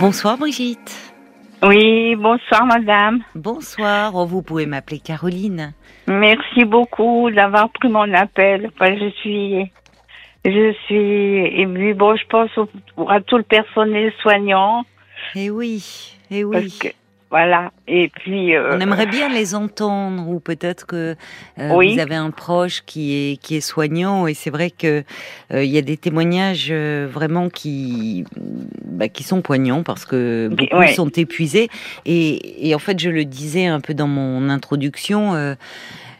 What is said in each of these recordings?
Bonsoir Brigitte. Oui, bonsoir madame. Bonsoir, oh, vous pouvez m'appeler Caroline. Merci beaucoup d'avoir pris mon appel. Enfin, je suis, je suis émue. Bon, je pense au- à tout le personnel soignant. Eh oui, eh oui. Parce que, voilà. Et puis. euh, On aimerait bien les entendre, ou peut-être que euh, Oui. vous avez un proche qui est qui est soignant, et c'est vrai que euh, il y a des témoignages euh, vraiment qui bah, qui sont poignants parce que beaucoup ouais. sont épuisés. Et, et en fait, je le disais un peu dans mon introduction.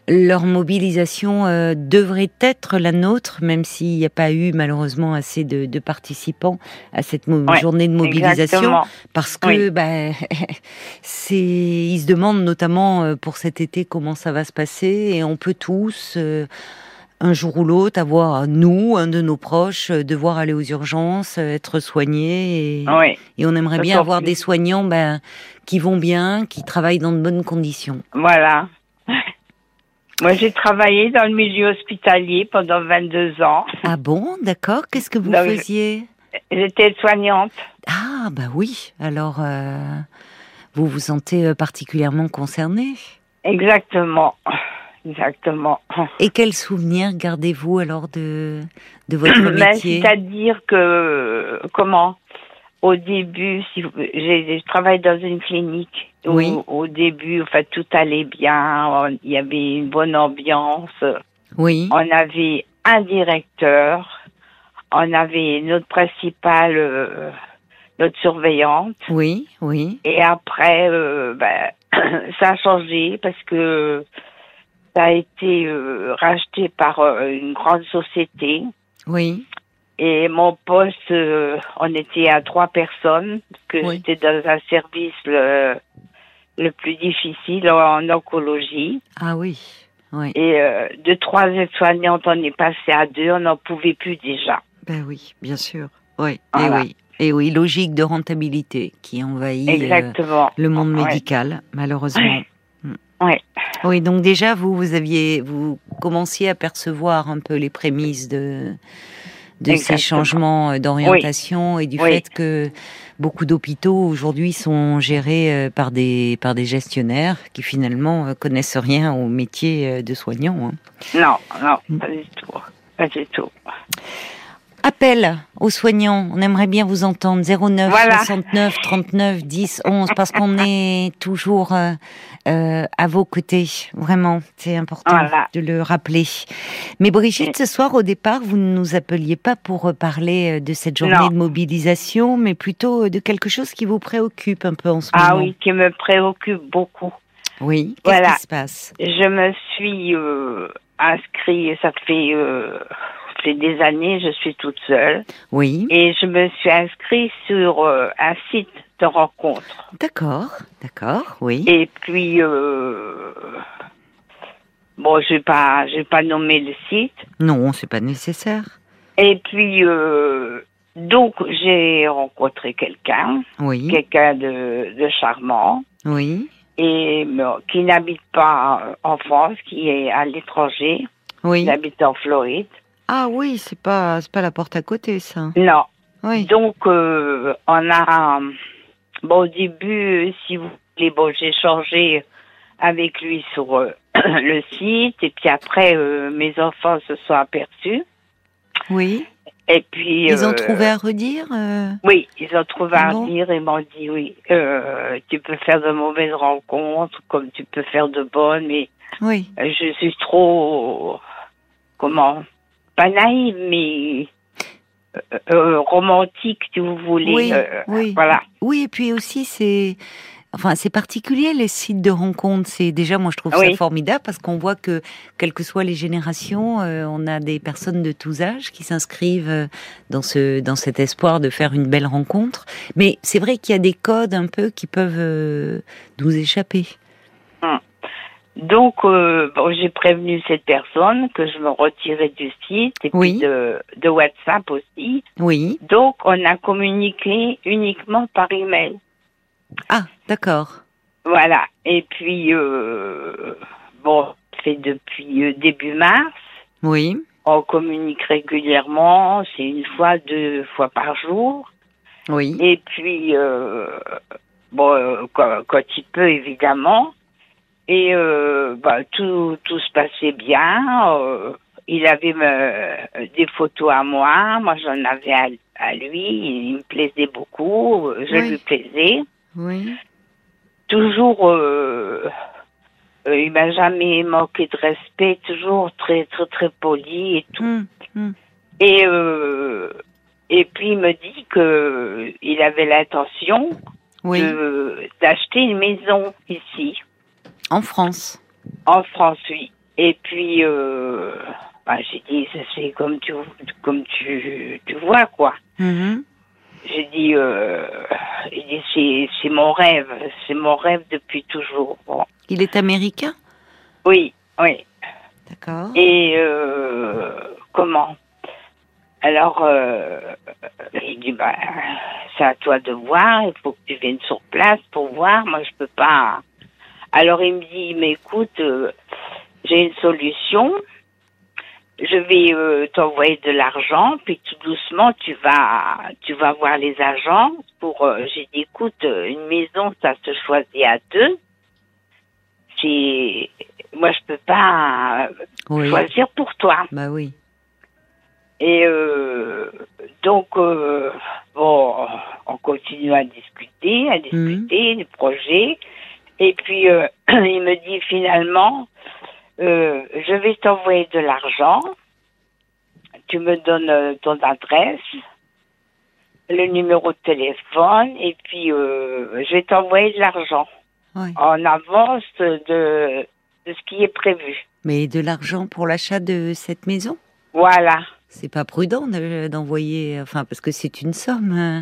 Leur mobilisation euh, devrait être la nôtre, même s'il n'y a pas eu malheureusement assez de, de participants à cette Ouais, journée de mobilisation. Exactement. parce que bah, c'est ils se demandent notamment euh, pour cet été comment ça va se passer. Et on peut tous euh, un jour ou l'autre avoir nous un de nos proches euh, devoir aller aux urgences euh, être soigné et, Oui, et on aimerait bien avoir des soignants ben, qui vont bien qui travaillent dans de bonnes conditions. Voilà. Moi, j'ai travaillé dans le milieu hospitalier pendant 22 ans. ah bon? D'accord qu'est-ce que vous Donc, faisiez? J'étais soignante. ah bah oui alors euh, vous vous sentez euh, particulièrement concerné Exactement. Exactement. Et quel souvenir gardez-vous alors de, de votre Ben, métier? C'est-à-dire que, comment? Au début, si vous- j'ai- je travaille dans une clinique. où, Oui. Au début, enfin, tout allait bien. on- Il y avait une bonne ambiance. Oui, On avait un directeur. On avait notre principale, euh, notre surveillante. oui, oui, Et après, euh, ben, ça a changé parce que ça a été euh, racheté par euh, une grande société. oui, Et mon poste, euh, on était à trois personnes, parce que Oui. j'étais dans un service le, le plus difficile en oncologie. ah oui, oui, Et euh, de trois aides-soignantes, on est passé à deux, on n'en pouvait plus déjà. ben oui, bien sûr, oui, Voilà. et oui, et oui, logique de rentabilité qui envahit euh, Exactement. le monde Ouais. médical, malheureusement. Mm. Ouais. Oui, donc déjà vous, vous aviez, vous commenciez à percevoir un peu les prémices de de ces changements euh, d'orientation et du Oui. fait que beaucoup d'hôpitaux aujourd'hui sont gérés euh, par des par des gestionnaires qui finalement euh, connaissent rien au métier de soignant. hein. Non, non, pas du tout. Pas du tout. Appel aux soignants, on aimerait bien vous entendre 09 Voilà. 69 39 10 11 parce qu'on est toujours euh, euh, à vos côtés, vraiment, c'est important Voilà. de le rappeler. Mais Brigitte, ce soir au départ, vous ne nous appeliez pas pour euh, parler de cette journée Non. de mobilisation, mais plutôt de quelque chose qui vous préoccupe un peu en ce Ah moment. oui, qui me préoccupe beaucoup. Oui, qu'est-ce Voilà. qui se passe? Je me suis euh, inscrite, ça fait, fait des années, je suis toute seule. Oui, Et je me suis inscrite sur euh, un site de rencontre. d'accord, d'accord, oui. Et puis, euh, bon, je vais pas, pas nommer le site. Non, c'est pas nécessaire. Et puis, euh, donc, j'ai rencontré quelqu'un, Oui, quelqu'un de, de charmant, oui, et qui n'habite pas en France, qui est à l'étranger, oui. qui habite en Floride. Ah oui, c'est pas c'est pas la porte à côté ça. Non. Oui. Donc, euh, on a, bon, au début, si vous voulez, bon, j'ai changé avec lui sur euh, le site, et puis après, euh, mes enfants se sont aperçus. Oui. Et puis. Ils ont trouvé à redire Oui, ils ont trouvé Ah à bon dire et m'ont dit oui, tu peux faire de mauvaises rencontres comme tu peux faire de bonnes, mais Oui. je suis trop, comment, pas naïve, mais euh, euh, romantique, si vous voulez. Oui, euh, oui. Voilà. Oui, et puis aussi c'est Enfin, c'est particulier les sites de rencontres. C'est déjà, moi, je trouve Oui. ça formidable parce qu'on voit que, quelles que soient les générations, euh, on a des personnes de tous âges qui s'inscrivent dans ce dans cet espoir de faire une belle rencontre. Mais c'est vrai qu'il y a des codes un peu qui peuvent nous échapper. Donc, euh, bon, j'ai prévenu cette personne que je me retirais du site et Oui. puis de, de WhatsApp aussi. Oui. Donc, on a communiqué uniquement par email. Ah, d'accord. Voilà. Et puis, euh, bon, c'est depuis euh, début mars. Oui. On communique régulièrement. C'est une fois, deux fois par jour. Oui. Et puis, euh, bon, quand, quand il peut, évidemment. Et euh, bah, tout, tout se passait bien. Euh, il avait me- des photos à moi, moi j'en avais à, à lui. Il me plaisait beaucoup, je Oui. lui plaisais. Oui. Toujours, euh, euh, il m'a jamais manqué de respect, toujours très très très poli et tout. Hum, hum. Et euh, et puis il me dit que il avait l'intention Oui. d'acheter une maison ici. En France. En France, oui. Et puis, euh, bah, j'ai dit, ça c'est comme tu, comme tu, tu vois, quoi. Mhm. J'ai dit, euh, dit, c'est, c'est mon rêve, c'est mon rêve depuis toujours. Bon. Il est américain? Oui, oui. D'accord. Et euh, comment? Alors, euh, il dit, bah, c'est à toi de voir, il faut que tu viennes sur place pour voir, moi je peux pas. Alors il me dit, mais écoute, euh, j'ai une solution, je vais euh, t'envoyer de l'argent, puis tout doucement tu vas, tu vas voir les agents pour. euh, j'ai dit, écoute, une maison ça se choisit à deux. C'est, moi je peux pas Oui. choisir pour toi. Bah oui. Et euh, donc, euh, bon, on continue à discuter, à discuter du projet. Et puis, euh, il me dit finalement, euh, je vais t'envoyer de l'argent. Tu me donnes euh, ton adresse, le numéro de téléphone, et puis euh, je vais t'envoyer de l'argent Oui. en avance de, de ce qui est prévu. Mais de l'argent pour l'achat de cette maison? Voilà. C'est pas prudent de- d'envoyer, enfin, parce que c'est une somme, euh,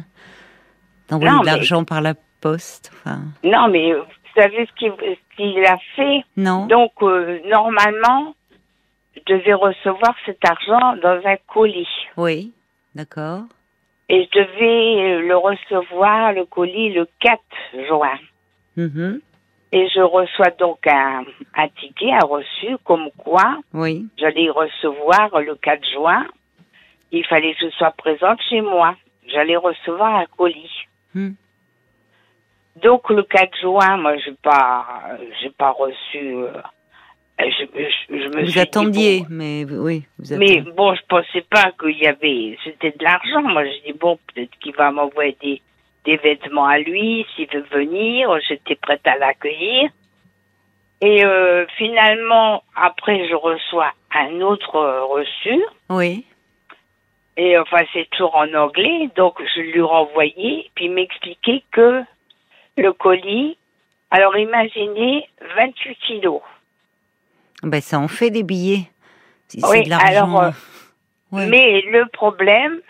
d'envoyer de mais- l'argent par la poste. Enfin, Non, mais savez ce qu'il a fait? Non. Donc, euh, normalement, je devais recevoir cet argent dans un colis. Oui. D'accord. Et je devais euh, le recevoir, le colis, le 4 juin. Mhm. Et je reçois donc un, un ticket, un reçu, comme quoi Oui. j'allais recevoir le 4 juin. Il fallait que je sois présente chez moi. J'allais recevoir un colis. Hmm. Donc le 4 juin, moi, j'ai pas, j'ai pas reçu. euh, je, je, je me Vous suis dit, attendiez, bon, mais oui, vous mais bon, je pensais pas qu'il y avait, c'était de l'argent. Moi, je dis bon, peut-être qu'il va m'envoyer des, des vêtements à lui s'il veut venir. J'étais prête à l'accueillir. Et euh, finalement, après, je reçois un autre euh, reçu. Oui. Et enfin, c'est toujours en anglais, donc je lui renvoyais, puis il m'expliquait que le colis, alors imaginez 28 kilos. Ben, ça en fait des billets. Oui, de alors, euh, ouais. Mais le problème,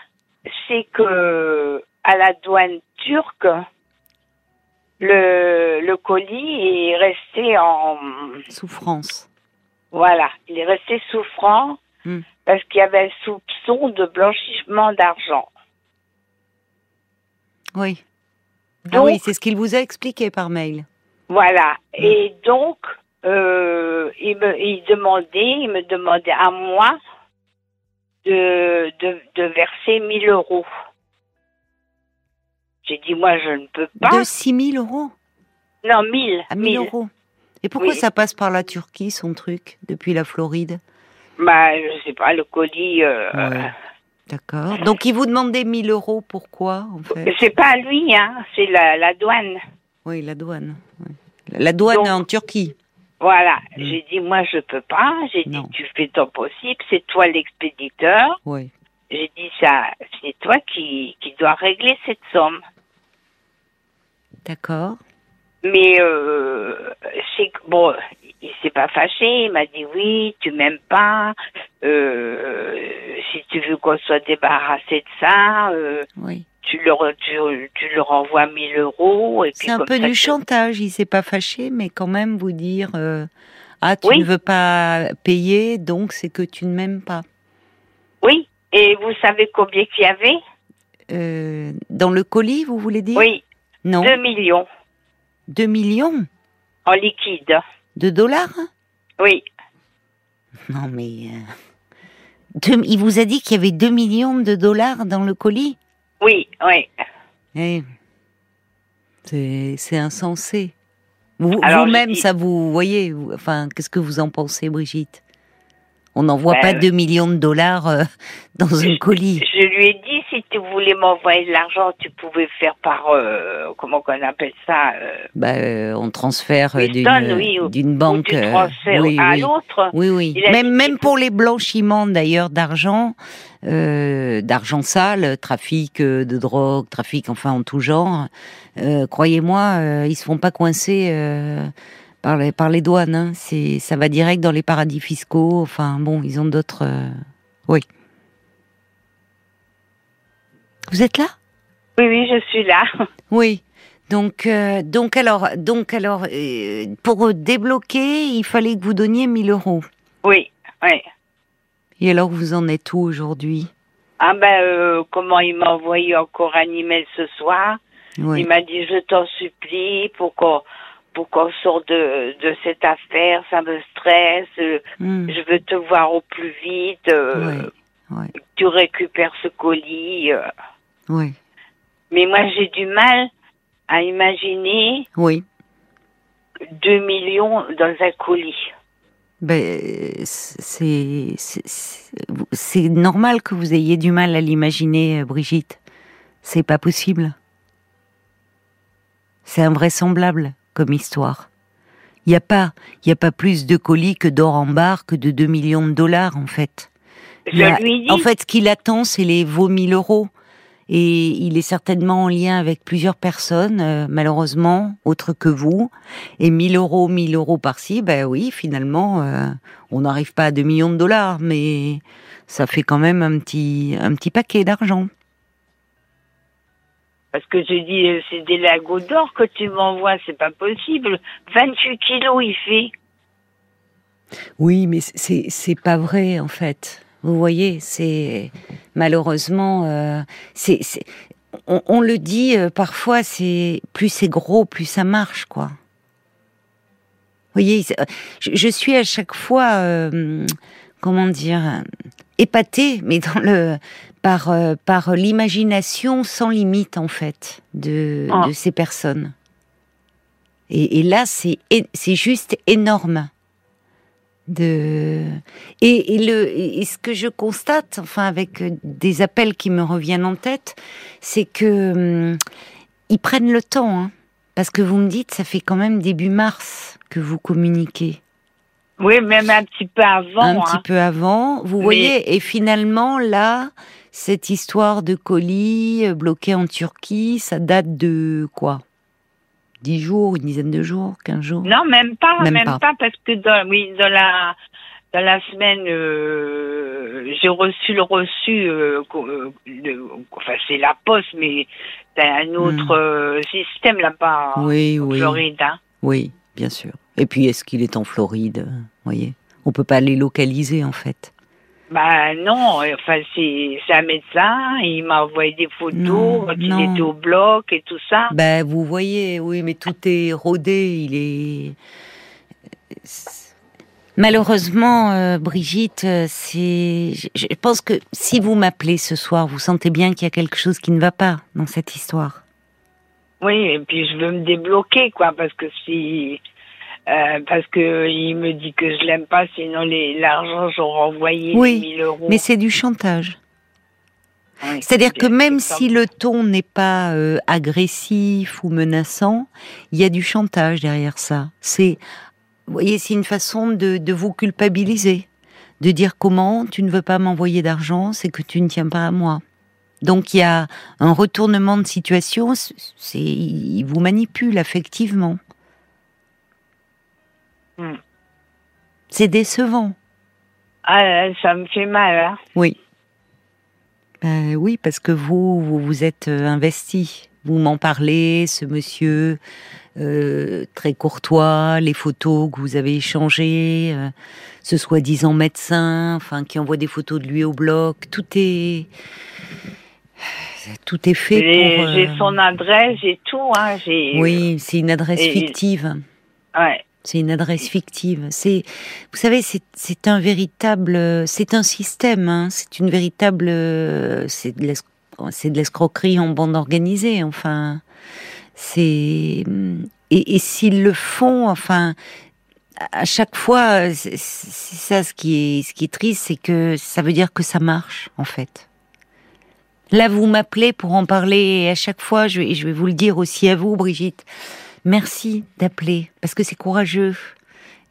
c'est que à la douane turque, le, le colis est resté en Souffrance. voilà, il est resté souffrant Hmm. parce qu'il y avait un soupçon de blanchiment d'argent. Oui. Ah Donc- oui, c'est ce qu'il vous a expliqué par mail. Voilà. Hmm. Et donc, euh, il me il demandait, il me demandait à moi de, de, de verser 1000 euros. J'ai dit, moi, je ne peux pas. De 6 000 euros? Non, 1000. à 1000 1000. euros. Et pourquoi Oui. ça passe par la Turquie, son truc, depuis la Floride? Bah, je sais pas, le colis. euh, Ouais. D'accord. Donc, il vous demandait 1000 euros, pourquoi, en fait? C'est pas lui, hein, c'est la, la douane. Oui, la douane. oui. La douane Donc- en Turquie. Voilà. Mm. J'ai dit, moi, je peux pas. J'ai dit, tu fais ton possible, c'est toi l'expéditeur. Oui. J'ai dit, ça, c'est toi qui, qui dois régler cette somme. D'accord. Mais euh, c'est bon, il s'est pas fâché. Il m'a dit oui, tu m'aimes pas. Euh, si tu veux qu'on soit débarrassé de ça, euh, Oui. tu le re- tu, tu le renvoies 1000 euros. Et puis C'est un peu ça, du chantage. Il s'est pas fâché, mais quand même vous dire Ah, tu Oui. ne veux pas payer, donc c'est que tu ne m'aimes pas. Oui. Et vous savez combien qu'il y avait? Dans le colis, vous voulez dire? Oui, Non. 2 millions 2 millions en liquide. de dollars Oui, Non, mais. euh, deux- il vous a dit qu'il y avait 2 millions de dollars dans le colis oui, oui. Eh, c'est insensé. Vous-même, ça vous voyez, enfin, qu'est-ce que vous en pensez, Brigitte? On n'envoie ben, pas 2 millions de dollars euh, dans un colis. Je lui ai dit, si tu voulais m'envoyer de l'argent, tu pouvais faire par, euh, comment qu'on appelle ça euh, bah, On transfère d'une banque oui, à l'autre. Oui, oui. Même, même pour les blanchiments, d'ailleurs, d'argent, d'argent sale, trafic de drogue, trafic, enfin, en tout genre, croyez-moi, ils se font pas coincer par les, par les douanes. Hein. C'est, ça va direct dans les paradis fiscaux. Enfin, bon, ils ont d'autres. Euh, oui. Vous êtes là? Oui, oui, je suis là. Oui. Donc, euh, donc alors, donc alors, euh, pour débloquer, il fallait que vous donniez 1000 euros. Oui, oui. Et alors, vous en êtes où aujourd'hui? Ah ben, comment il m'a envoyé encore un email ce soir? Il m'a dit, je t'en supplie, pour qu'on pour qu'on sorte de, de cette affaire, ça me stresse, hmm. je veux te voir au plus vite, euh, tu récupères ce colis. Euh. Oui. Mais moi, j'ai du mal à imaginer oui. 2 millions dans un colis. Ben, c'est normal que vous ayez du mal à l'imaginer, Brigitte. C'est pas possible. C'est invraisemblable comme histoire. Il n'y a pas, il a pas plus de colis que d'or en barre que de 2 millions de dollars en fait. En fait, ce qu'il attend, c'est les vos 1000 euros. Et il est certainement en lien avec plusieurs personnes, euh, malheureusement, autres que vous. Et 1000 euros, 1000 euros par-ci, ben oui, finalement, euh, on n'arrive pas à 2 millions de dollars, mais ça fait quand même un petit, un petit paquet d'argent. Parce que je dis, euh, c'est des lagos d'or que tu m'envoies, c'est pas possible. 28 kilos, il fait. Oui, mais c'est, c'est pas vrai, en fait. Vous voyez, c'est malheureusement, euh, c'est, on, le dit euh, parfois, c'est plus c'est gros, plus ça marche, quoi. Vous voyez, je, suis à chaque fois, comment dire, épatée, mais dans le par, euh, par l'imagination sans limite, en fait, de, ah. de ces personnes. Et, et là, c'est juste énorme. De... Et, et, le, et ce que je constate, enfin, avec des appels qui me reviennent en tête, c'est que hum, ils prennent le temps. Hein, parce que vous me dites, ça fait quand même début mars que vous communiquez. Oui, même un petit peu avant. Un petit hein. peu avant, vous voyez, et finalement, là, cette histoire de colis euh, bloqué en Turquie, ça date de quoi? Dix jours, une dizaine de jours, quinze jours? Non, même pas, même, pas. parce que dans, oui, dans la dans la semaine, euh, j'ai reçu le reçu, euh, enfin c'est la poste, mais c'est un hmm. autre système là-bas oui, en oui. Floride. Hein. Oui, bien sûr. Et puis est-ce qu'il est en Floride Voyez, on peut pas les localiser en fait. Bah non, enfin c'est un médecin, il m'a envoyé des photos quand il était au bloc et tout ça. Ben vous voyez, oui, mais tout est rodé, il est. Malheureusement, euh, Brigitte, c'est. Je pense que si vous m'appelez ce soir, vous sentez bien qu'il y a quelque chose qui ne va pas dans cette histoire. Oui, et puis je veux me débloquer, quoi, parce que si euh, parce que il me dit que je l'aime pas, sinon l'argent j'aurais envoyé oui, 1000 euros. Mais c'est du chantage. C'est-à-dire que même si le ton n'est pas euh, agressif ou menaçant, il y a du chantage derrière ça. C'est, vous voyez, c'est une façon de, de, vous culpabiliser, de dire comment tu ne veux pas m'envoyer d'argent, c'est que tu ne tiens pas à moi. Donc il y a un retournement de situation, c'est, il vous manipule affectivement. Hmm. C'est décevant. Ah, ça me fait mal. Hein. oui. Ben oui, parce que vous, vous vous êtes euh, investi. Vous m'en parlez, ce monsieur euh, très courtois, les photos que vous avez échangées, euh, ce soi-disant médecin, enfin qui envoie des photos de lui au bloc. Tout est tout est fait pour. J'ai son adresse, j'ai tout. Hein, oui, c'est une adresse fictive. Ouais. C'est une adresse fictive. C'est, vous savez, c'est un véritable, c'est un système. Hein. c'est une véritable, c'est de l'escroquerie en bande organisée. Enfin, c'est et, s'ils le font, enfin, à chaque fois, c'est ça ce qui est triste, c'est que ça veut dire que ça marche en fait. Là, vous m'appelez pour en parler et à chaque fois, je je vais vous le dire aussi à vous, Brigitte. Merci d'appeler parce que c'est courageux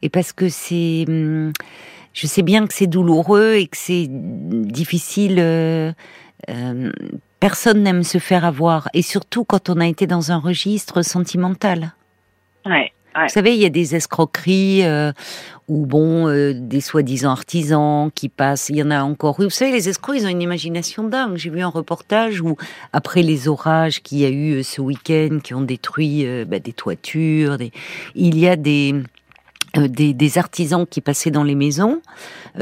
et parce que c'est. Hum, je sais bien que c'est douloureux et que c'est difficile. Euh, euh, personne n'aime se faire avoir et surtout quand on a été dans un registre sentimental. Ouais. Vous savez, il y a des escroqueries euh, ou bon, euh, des soi-disant artisans qui passent. Il y en a encore eu. Vous savez, les escrocs, ils ont une imagination dingue. J'ai vu un reportage où, après les orages qu'il y a eu euh, ce week-end, qui ont détruit bah, des toitures, il y a des des, artisans qui passaient dans les maisons,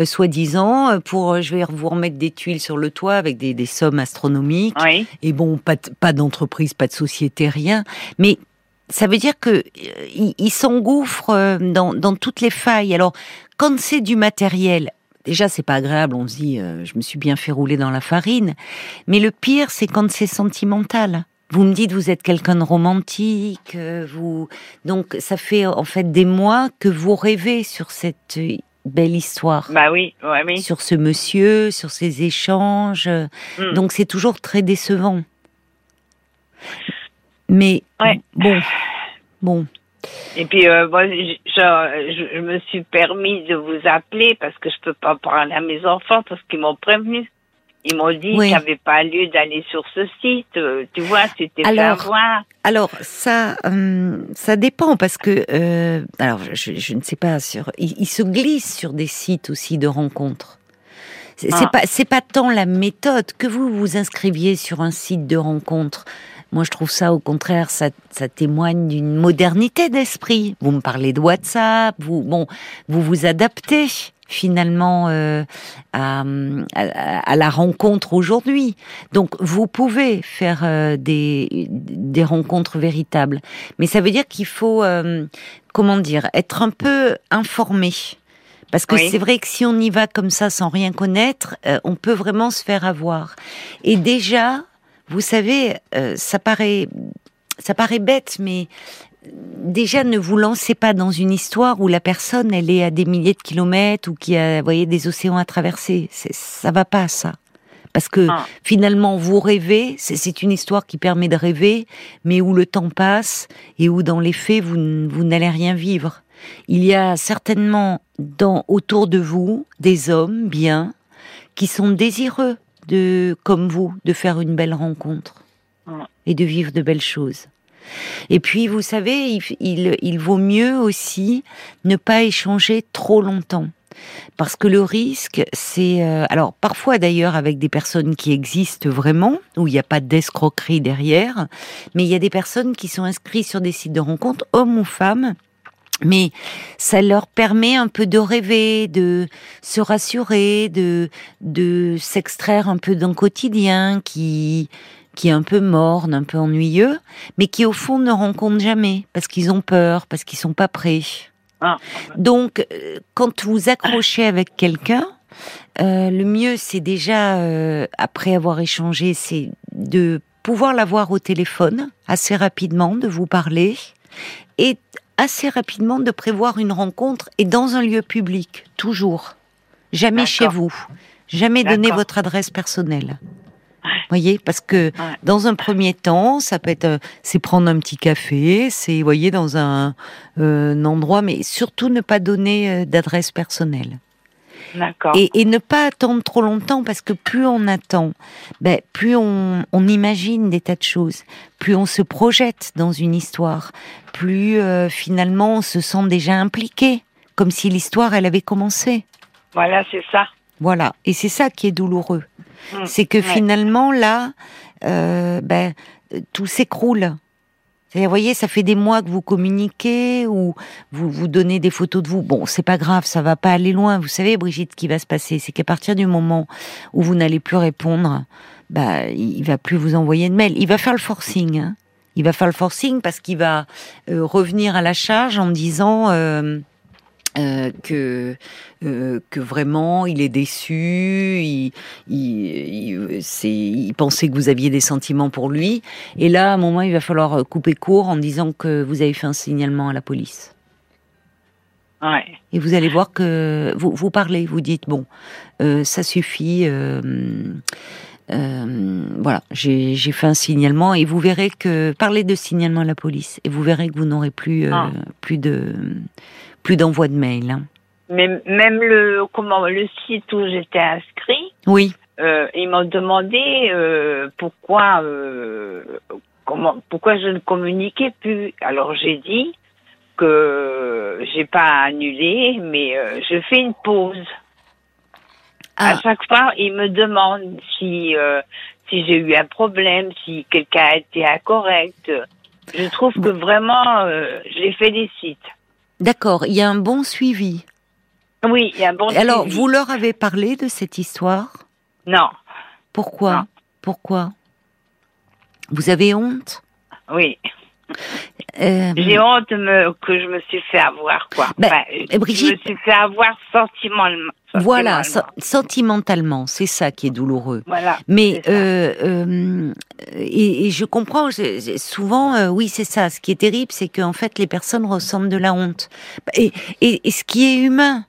soi-disant pour je vais vous remettre des tuiles sur le toit avec des, des sommes astronomiques. Oui. Et bon, pas, pas d'entreprise, pas de société, rien. Mais ça veut dire que euh, il, s'engouffre euh, dans, dans, toutes les failles. Alors, quand c'est du matériel, déjà c'est pas agréable. On se dit, euh, je me suis bien fait rouler dans la farine. Mais le pire, c'est quand c'est sentimental. Vous me dites, vous êtes quelqu'un de romantique. vous donc ça fait en fait des mois que vous rêvez sur cette belle histoire. Bah oui, ouais, oui. Sur ce monsieur, sur ces échanges. Hmm. Donc c'est toujours très décevant. Mais bon, bon. Et puis euh, moi, je, je, me suis permis de vous appeler parce que je peux pas parler à mes enfants parce qu'ils m'ont prévenu. Ils m'ont dit qu'il n'y avait pas lieu d'aller sur ce site. Euh, tu vois, c'était alors, Alors ça, euh, ça dépend parce que alors je, je, ne sais pas sur. Ils, se glissent sur des sites aussi de rencontres. C'est ah. pas c'est pas tant la méthode que vous vous inscriviez sur un site de rencontre. Moi, je trouve ça, au contraire, ça, ça témoigne d'une modernité d'esprit. Vous me parlez de WhatsApp, vous, bon, vous vous adaptez finalement euh, à, à, la rencontre aujourd'hui. Donc, vous pouvez faire euh, des, des rencontres véritables, mais ça veut dire qu'il faut, euh, comment dire, être un peu informé. Parce que c'est vrai que si on y va comme ça sans rien connaître, on peut vraiment se faire avoir. Et déjà, vous savez, euh, ça paraît, ça paraît bête, mais déjà ne vous lancez pas dans une histoire où la personne elle est à des milliers de kilomètres ou qui a, voyez, des océans à traverser. Ça va pas ça. Parce que ah. finalement, vous rêvez, c'est une histoire qui permet de rêver, mais où le temps passe et où dans les faits, vous, vous n'allez rien vivre. Il y a certainement dans, autour de vous des hommes bien qui sont désireux de, comme vous, de faire une belle rencontre et de vivre de belles choses. Et puis, vous savez, il, il, vaut mieux aussi ne pas échanger trop longtemps. Parce que le risque, c'est... Euh, alors, parfois d'ailleurs avec des personnes qui existent vraiment, où il n'y a pas d'escroquerie derrière, mais il y a des personnes qui sont inscrites sur des sites de rencontres, hommes ou femmes, mais ça leur permet un peu de rêver, de se rassurer, de de s'extraire un peu d'un quotidien qui qui est un peu morne, un peu ennuyeux, mais qui au fond ne rencontrent jamais parce qu'ils ont peur, parce qu'ils sont pas prêts. Ah. Donc, euh, quand vous accrochez avec quelqu'un, euh, le mieux, c'est déjà euh, après avoir échangé, c'est de pouvoir l'avoir au téléphone assez rapidement, de vous parler et assez rapidement de prévoir une rencontre et dans un lieu public, toujours. Jamais chez vous. Jamais donner votre adresse personnelle. Voyez, parce que dans un premier temps, ça peut être, euh, c'est prendre un petit café, c'est, voyez, dans un, euh, un, endroit, mais surtout ne pas donner euh, d'adresse personnelle. Et, et, ne pas attendre trop longtemps parce que plus on attend, ben, plus on, on, imagine des tas de choses, plus on se projette dans une histoire, plus euh, finalement on se sent déjà impliqué, comme si l'histoire elle avait commencé. Voilà, c'est ça. Voilà, et c'est ça qui est douloureux. Mmh. c'est que finalement là, euh, ben, tout s'écroule. Vous voyez, ça fait des mois que vous communiquez ou vous vous donnez des photos de vous. Bon, c'est pas grave, ça va pas aller loin. Vous savez, Brigitte, ce qui va se passer, c'est qu'à partir du moment où vous n'allez plus répondre, bah, il va plus vous envoyer de mail. Il va faire le forcing. Hein. Il va faire le forcing parce qu'il va euh, revenir à la charge en disant. Euh, euh, que euh, que vraiment il est déçu, il, il, il, pensait que vous aviez des sentiments pour lui, et là à un moment il va falloir couper court en disant que vous avez fait un signalement à la police. Ouais. Et vous allez voir que vous vous parlez, vous dites bon, euh, ça suffit. Euh, euh, voilà, j'ai fait un signalement et vous verrez que parlez de signalement à la police et vous verrez que vous n'aurez plus ah. plus de plus d'envoi de mail. Hein. Même, même le, comment, le site où j'étais inscrit, oui. Euh, ils m'ont demandé euh, pourquoi, euh, comment, pourquoi je ne communiquais plus. Alors j'ai dit que j'ai pas annulé, mais euh, je fais une pause. À ah. chaque fois, ils me demandent si euh, si j'ai eu un problème, si quelqu'un a été incorrect. Je trouve que vraiment, je les félicite. D'accord, il y a un bon suivi. Oui, il y a un bon suivi. Alors, vous leur avez parlé de cette histoire? Non. Pourquoi? Pourquoi? Vous avez honte? Oui. Euh, J'ai honte que je me suis fait avoir, quoi. Ben, Brigitte, je me suis fait avoir sentimentalement. Voilà, sentimentalement, c'est ça qui est douloureux. Voilà. Mais euh, euh, et, je comprends. souvent, euh, oui, c'est ça. Ce qui est terrible, c'est qu'en fait, les personnes ressentent de la honte. Et, et, et ce qui est humain,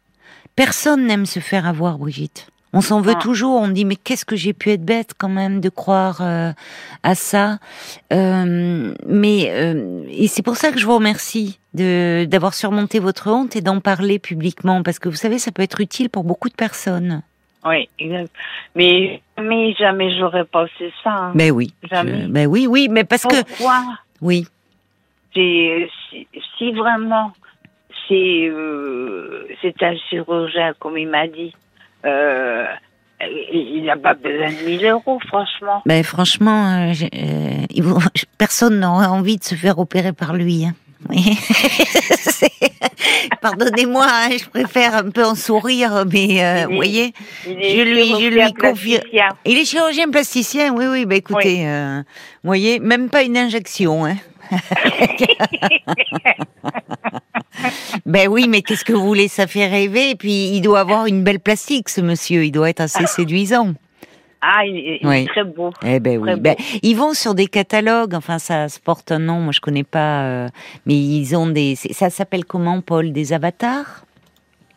personne n'aime se faire avoir, Brigitte. On s'en veut ah. toujours. On dit mais qu'est-ce que j'ai pu être bête quand même de croire euh, à ça? Euh, mais euh, et c'est pour ça que je vous remercie de d'avoir surmonté votre honte et d'en parler publiquement parce que vous savez ça peut être utile pour beaucoup de personnes. Oui, mais jamais, jamais j'aurais pensé ça. Hein. Mais oui. Jamais. mais oui, oui, mais parce que. Pourquoi? Oui. Si, si vraiment c'est c'est un chirurgien comme il m'a dit euh, il n'a pas besoin de 1000 euros, franchement. Ben, franchement, euh, euh, personne n'aurait envie de se faire opérer par lui. Hein. Pardonnez-moi, hein, je préfère un peu en sourire, mais vous voyez, je lui, je lui confie. Il est chirurgien plasticien, oui, oui. Ben écoutez, vous voyez, même pas une injection. Hein. Ben oui, mais qu'est-ce que vous voulez, ça fait rêver. Et puis, il doit avoir une belle plastique, ce monsieur. Il doit être assez séduisant. Ah, il, est très beau. Eh ben oui. Ben, ils vont sur des catalogues. Enfin, ça se porte un nom. Moi, je connais pas. Euh, mais ils ont des. Ça s'appelle comment, Paul Des avatars?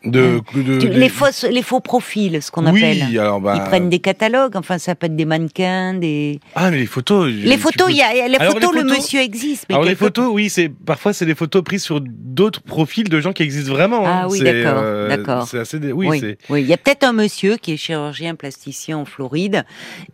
De, les, faux, les faux profils, ce qu'on appelle. bah... Ils prennent des catalogues, enfin ça peut être des mannequins, des. Ah mais les photos. Les photos, il y a les photos, le monsieur existe. Mais alors les photos, oui, c'est parfois c'est des photos prises sur d'autres profils de gens qui existent vraiment. Hein. Ah oui, d'accord, euh, d'accord. C'est assez, oui, oui. oui. il y a peut-être un monsieur qui est chirurgien plasticien en Floride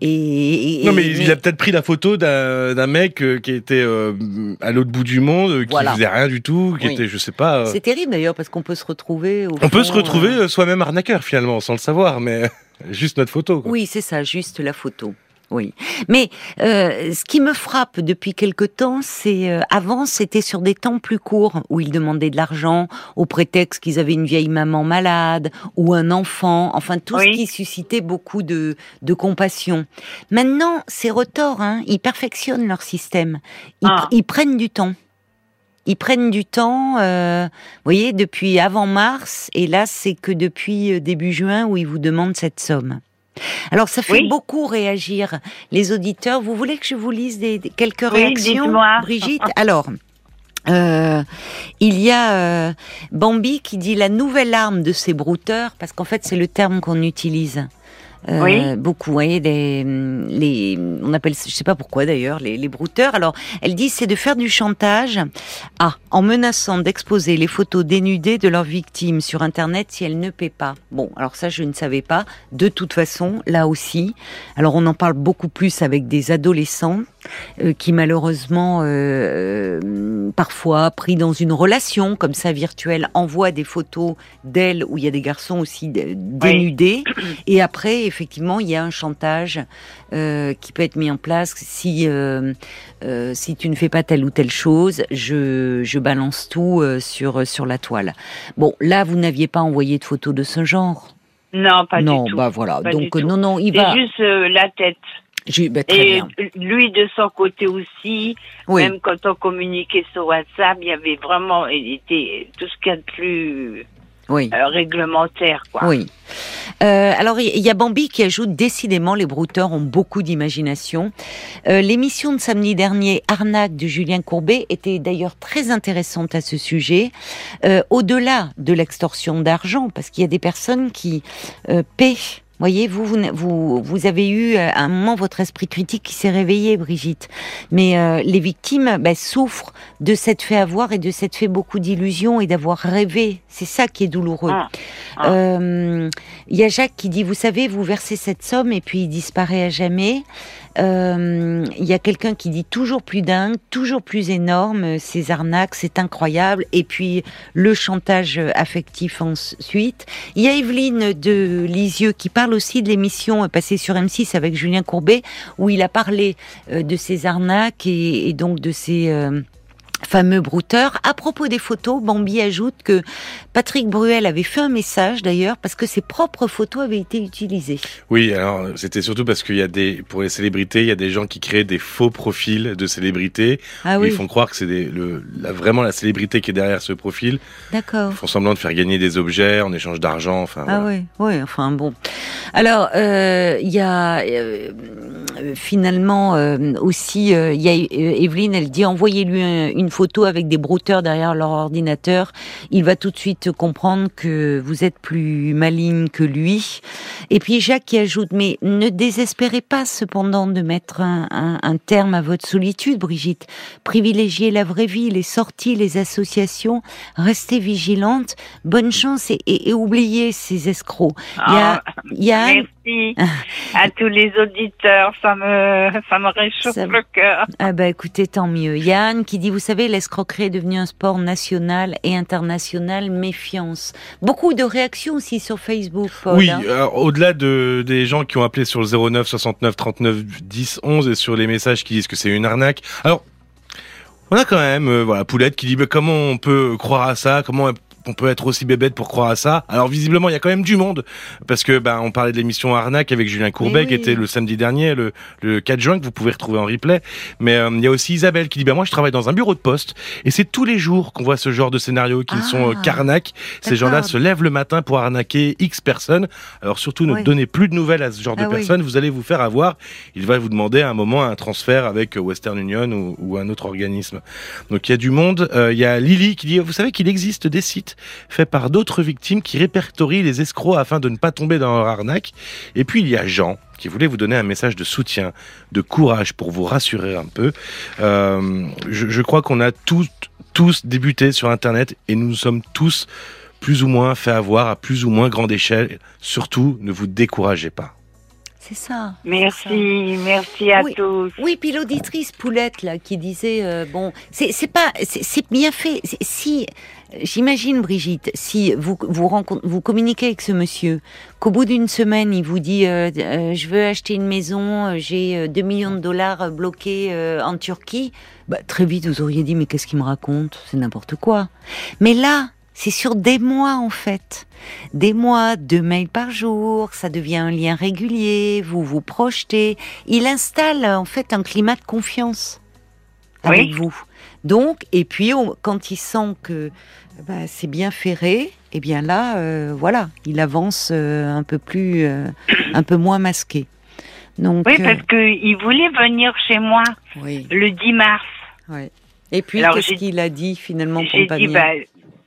et. non mais, il a peut-être pris la photo d'un mec euh, qui était euh, à l'autre bout du monde, qui faisait rien du tout, qui était, je sais pas. C'est terrible d'ailleurs parce qu'on peut se retrouver. Au peut se retrouver euh, soi-même arnaqueur finalement, sans le savoir, mais juste notre photo. Oui, c'est ça, juste la photo. Oui, mais euh, ce qui me frappe depuis quelque temps, c'est euh, avant c'était sur des temps plus courts où ils demandaient de l'argent au prétexte qu'ils avaient une vieille maman malade ou un enfant, enfin tout ce qui suscitait beaucoup de, de compassion. Maintenant, c'est retors, hein, ils perfectionnent leur système, ils, ah. ils prennent du temps ils prennent du temps, euh, vous voyez, depuis avant mars, et là, c'est que depuis euh, début juin où ils vous demandent cette somme. Alors, ça fait beaucoup réagir les auditeurs. Vous voulez que je vous lise des, quelques réactions, Brigitte? Alors, euh, il y a euh, Bambi qui dit la nouvelle arme de ces brouteurs, parce qu'en fait, c'est le terme qu'on utilise. Euh, oui. beaucoup, vous voyez, les, les, on appelle, je sais pas pourquoi d'ailleurs, les, les brouteurs. Alors, elle dit, c'est de faire du chantage, ah, en menaçant d'exposer les photos dénudées de leurs victimes sur Internet si elles ne paient pas. Bon, alors ça, je ne savais pas. De toute façon, là aussi, alors on en parle beaucoup plus avec des adolescents euh, qui malheureusement, euh, euh, parfois pris dans une relation comme ça virtuelle, envoient des photos d'elles où il y a des garçons aussi dénudés, et après effectivement il y a un chantage euh, qui peut être mis en place si si tu ne fais pas telle ou telle chose, je, je balance tout sur sur la toile. Bon, là vous n'aviez pas envoyé de photos de ce genre? Non, pas du tout. Non, bah voilà. Donc non, non, il va. juste la tête. Bah, et lui de son côté aussi, même quand on communiquait sur WhatsApp, il y avait vraiment, il était tout ce qu'il y a de plus oui. réglementaire. Quoi. Oui. alors, il y a Bambi qui ajoute décidément, les brouteurs ont beaucoup d'imagination. L'émission de samedi dernier, Arnaque de Julien Courbet, était d'ailleurs très intéressante à ce sujet. Au-delà de l'extorsion d'argent, parce qu'il y a des personnes qui paient voyez, vous, vous, vous, avez eu euh, à un moment votre esprit critique qui s'est réveillé, Brigitte. Mais euh, les victimes bah, souffrent de cette fait avoir et de cette fait beaucoup d'illusions et d'avoir rêvé. C'est ça qui est douloureux. Ah. Ah. Euh, il y a Jacques qui dit, vous savez, vous versez cette somme et puis il disparaît à jamais. Euh, il y a quelqu'un qui dit toujours plus dingue, toujours plus énorme, ces arnaques, c'est incroyable. Et puis le chantage affectif ensuite. Il y a Evelyne de Lisieux qui parle aussi de l'émission passée sur M6 avec Julien Courbet, où il a parlé euh, de ces arnaques et, donc de ces euh, fameux brouteur. À propos des photos, Bambi ajoute que Patrick Bruel avait fait un message d'ailleurs parce que ses propres photos avaient été utilisées. Oui, alors c'était surtout parce qu'il y a des, pour les célébrités, il y a des gens qui créent des faux profils de célébrités. Ah oui. Ils font croire que c'est vraiment la célébrité qui est derrière ce profil. D'accord. Ils font semblant de faire gagner des objets en échange d'argent. Enfin. Ah oui, oui, enfin bon. Alors euh, il y a euh, finalement euh, aussi il y a Evelyne, elle dit envoyez-lui une photo avec des brouteurs derrière leur ordinateur, il va tout de suite comprendre que vous êtes plus maligne que lui. Et puis Jacques qui ajoute, mais ne désespérez pas cependant de mettre un, terme à votre solitude, Brigitte. Privilégiez la vraie vie, les sorties, les associations, restez vigilante, bonne chance et, oubliez ces escrocs. il y a, ah, il y a merci à tous les auditeurs, ça me, ça me réchauffe le cœur. Ah bah écoutez, tant mieux. Yann qui dit, vous savez, l'escroquerie est devenue un sport national et international, méfiance. Beaucoup de réactions aussi sur Facebook, Oui, hein. au-delà de, des gens qui ont appelé sur le 09 69 39 10 11 et sur les messages qui disent que c'est une arnaque. Alors, on a quand même, euh, voilà, Poulette qui dit, mais comment on peut croire à ça? Comment on peut être aussi bébête pour croire à ça. Alors visiblement, il y a quand même du monde parce que ben on parlait de l'émission Arnaque avec Julien Courbet qui était le samedi dernier, le, le 4 juin que vous pouvez retrouver en replay. Mais euh, il y a aussi Isabelle qui dit ben moi je travaille dans un bureau de poste et c'est tous les jours qu'on voit ce genre de scénario qui sont euh, carnac. Ces gens-là se lèvent le matin pour arnaquer X personnes. Alors surtout ne donnez plus de nouvelles à ce genre de ah personnes, vous allez vous faire avoir. Il va vous demander à un moment un transfert avec Western Union ou, ou un autre organisme. Donc il y a du monde. Euh, il y a Lily qui dit vous savez qu'il existe des sites fait par d'autres victimes qui répertorient les escrocs afin de ne pas tomber dans leur arnaque. Et puis il y a Jean qui voulait vous donner un message de soutien, de courage pour vous rassurer un peu. Euh, je, crois qu'on a tous, tous débuté sur Internet et nous nous sommes tous plus ou moins fait avoir à plus ou moins grande échelle. Surtout, ne vous découragez pas. C'est ça. Merci, merci à tous. Oui, puis l'auditrice Poulette là qui disait euh, bon, c'est pas, c'est bien fait. Si j'imagine Brigitte, si vous vous vous communiquez avec ce monsieur, qu'au bout d'une semaine il vous dit euh, euh, je veux acheter une maison, j'ai 2 millions de dollars bloqués en Turquie, bah, très vite vous auriez dit mais qu'est-ce qu'il me raconte, c'est n'importe quoi. Mais là, c'est sur des mois en fait. Des mois, deux mails par jour, ça devient un lien régulier, vous vous projetez. Il installe en fait un climat de confiance avec vous. Donc, et puis quand il sent que bah, c'est bien ferré, et eh bien là, euh, voilà, il avance euh, un peu plus, euh, un peu moins masqué. Donc, oui, parce qu'il voulait venir chez moi le 10 mars. Et puis, qu'est-ce qu'il a dit finalement pour pas venir? bah,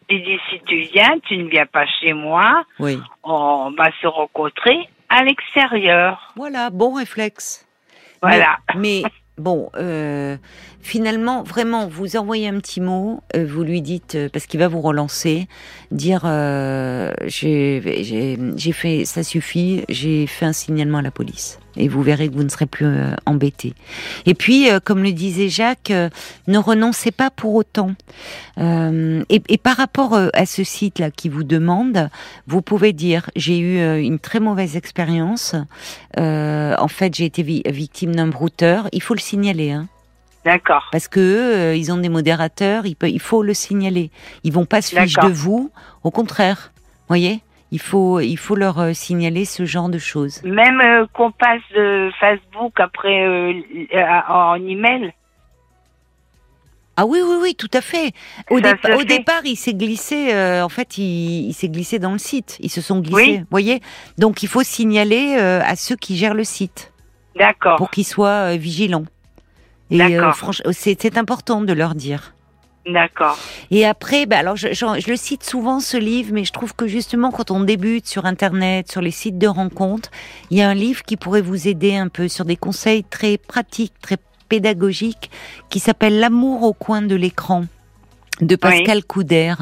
il dit, si tu viens, tu ne viens pas chez moi. Oui. On va se rencontrer à l'extérieur. Voilà, bon réflexe. Voilà. Mais, bon, euh, finalement, vraiment, vous envoyez un petit mot, euh, vous lui dites, euh, parce qu'il va vous relancer, dire, j'ai fait, ça suffit, j'ai fait un signalement à la police et vous verrez que vous ne serez plus euh, embêté. Et puis, euh, comme le disait Jacques, euh, ne renoncez pas pour autant. Et, par rapport à ce site-là qui vous demande, vous pouvez dire j'ai eu une très mauvaise expérience. en fait, j'ai été victime d'un brouteur. Il faut le signaler. Hein. D'accord. Parce que ils ont des modérateurs, il, il faut le signaler. Ils vont pas se ficher de vous, au contraire. Voyez? Il faut, il faut leur euh, signaler ce genre de choses. Même euh, qu'on passe de Facebook après euh, en email. Ah oui, oui, oui, tout à fait. Au, fait. départ, il s'est glissé. euh, en fait, il, il s'est glissé dans le site. Ils se sont glissés. Oui. voyez. Donc, il faut signaler euh, à ceux qui gèrent le site D'accord. pour qu'ils soient euh, vigilants. Et D'accord. franchement, c'est important de leur dire. D'accord. Et après, bah alors je, j'en- je le cite souvent ce livre, mais je trouve que justement quand on débute sur Internet, sur les sites de rencontres, il y a un livre qui pourrait vous aider un peu sur des conseils très pratiques, très pédagogiques, qui s'appelle L'amour au coin de l'écran de Pascal Couder.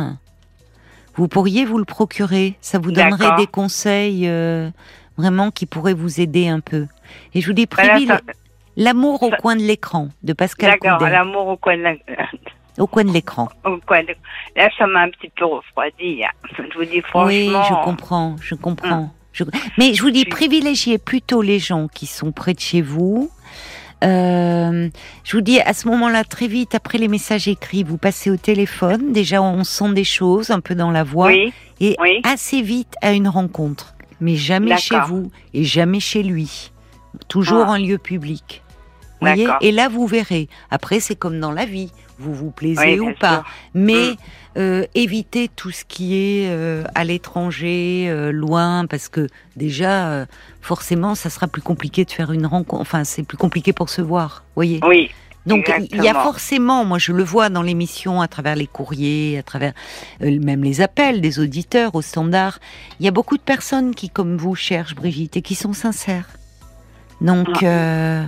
Vous pourriez vous le procurer, ça vous donnerait des conseils euh, vraiment qui pourraient vous aider un peu. Et je vous dis, ça- L'amour au coin de l'écran de Pascal D'accord. Couder. L'amour au coin de la... Au coin de l'écran. au coin de- Là, ça m'a un petit peu refroidi. hein. Je vous dis franchement. Oui, je comprends, je comprends. Je- Mais je vous dis, privilégiez plutôt les gens qui sont près de chez vous. Euh, je vous dis, à ce moment-là, très vite, après les messages écrits, vous passez au téléphone. Déjà, on sent des choses un peu dans la voix. Oui. Et Oui. assez vite à une rencontre. Mais jamais chez vous et jamais chez lui. Toujours Ah. en lieu public. Voyez et là, vous verrez. Après, c'est comme dans la vie. Vous vous plaisez Oui, ou pas. sûr. Mais Mm. euh, évitez tout ce qui est euh, à l'étranger, euh, loin, parce que déjà, forcément, ça sera plus compliqué de faire une rencontre. Enfin, c'est plus compliqué pour se voir. Voyez. Oui. Donc il y a forcément, moi je le vois dans l'émission, à travers les courriers, à travers euh, même les appels des auditeurs au standard, il y a beaucoup de personnes qui, comme vous, cherchent Brigitte et qui sont sincères. Donc Ah. euh,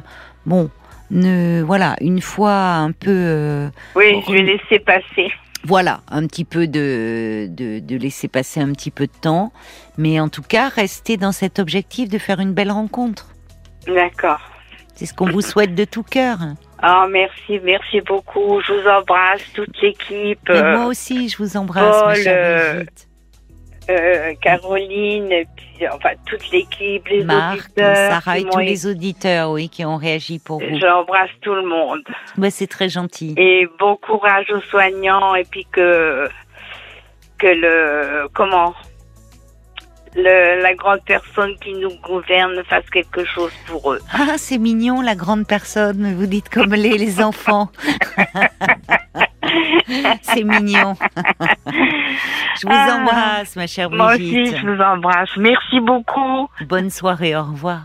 bon, ne voilà, une fois un peu, euh, Oui, je vais laisser passer. voilà, un petit peu de, de de laisser passer un petit peu de temps, mais en tout cas rester dans cet objectif de faire une belle rencontre. D'accord. C'est ce qu'on vous souhaite de tout cœur. Ah, merci, merci beaucoup. Je vous embrasse, toute l'équipe. Et euh, moi aussi, je vous embrasse, Paul, chère euh, Caroline, puis, enfin toute l'équipe, les Marc, auditeurs. Sarah et tous les auditeurs, oui, qui ont réagi pour vous. J'embrasse tout le monde. Ouais, c'est très gentil. Et bon courage aux soignants et puis que que le comment le, la grande personne qui nous gouverne fasse quelque chose pour eux. Ah, c'est mignon, la grande personne. Vous dites comme les, les enfants. c'est mignon. je vous Ah. embrasse, ma chère Moi Brigitte. aussi, je vous embrasse. Merci beaucoup. Bonne soirée, au revoir.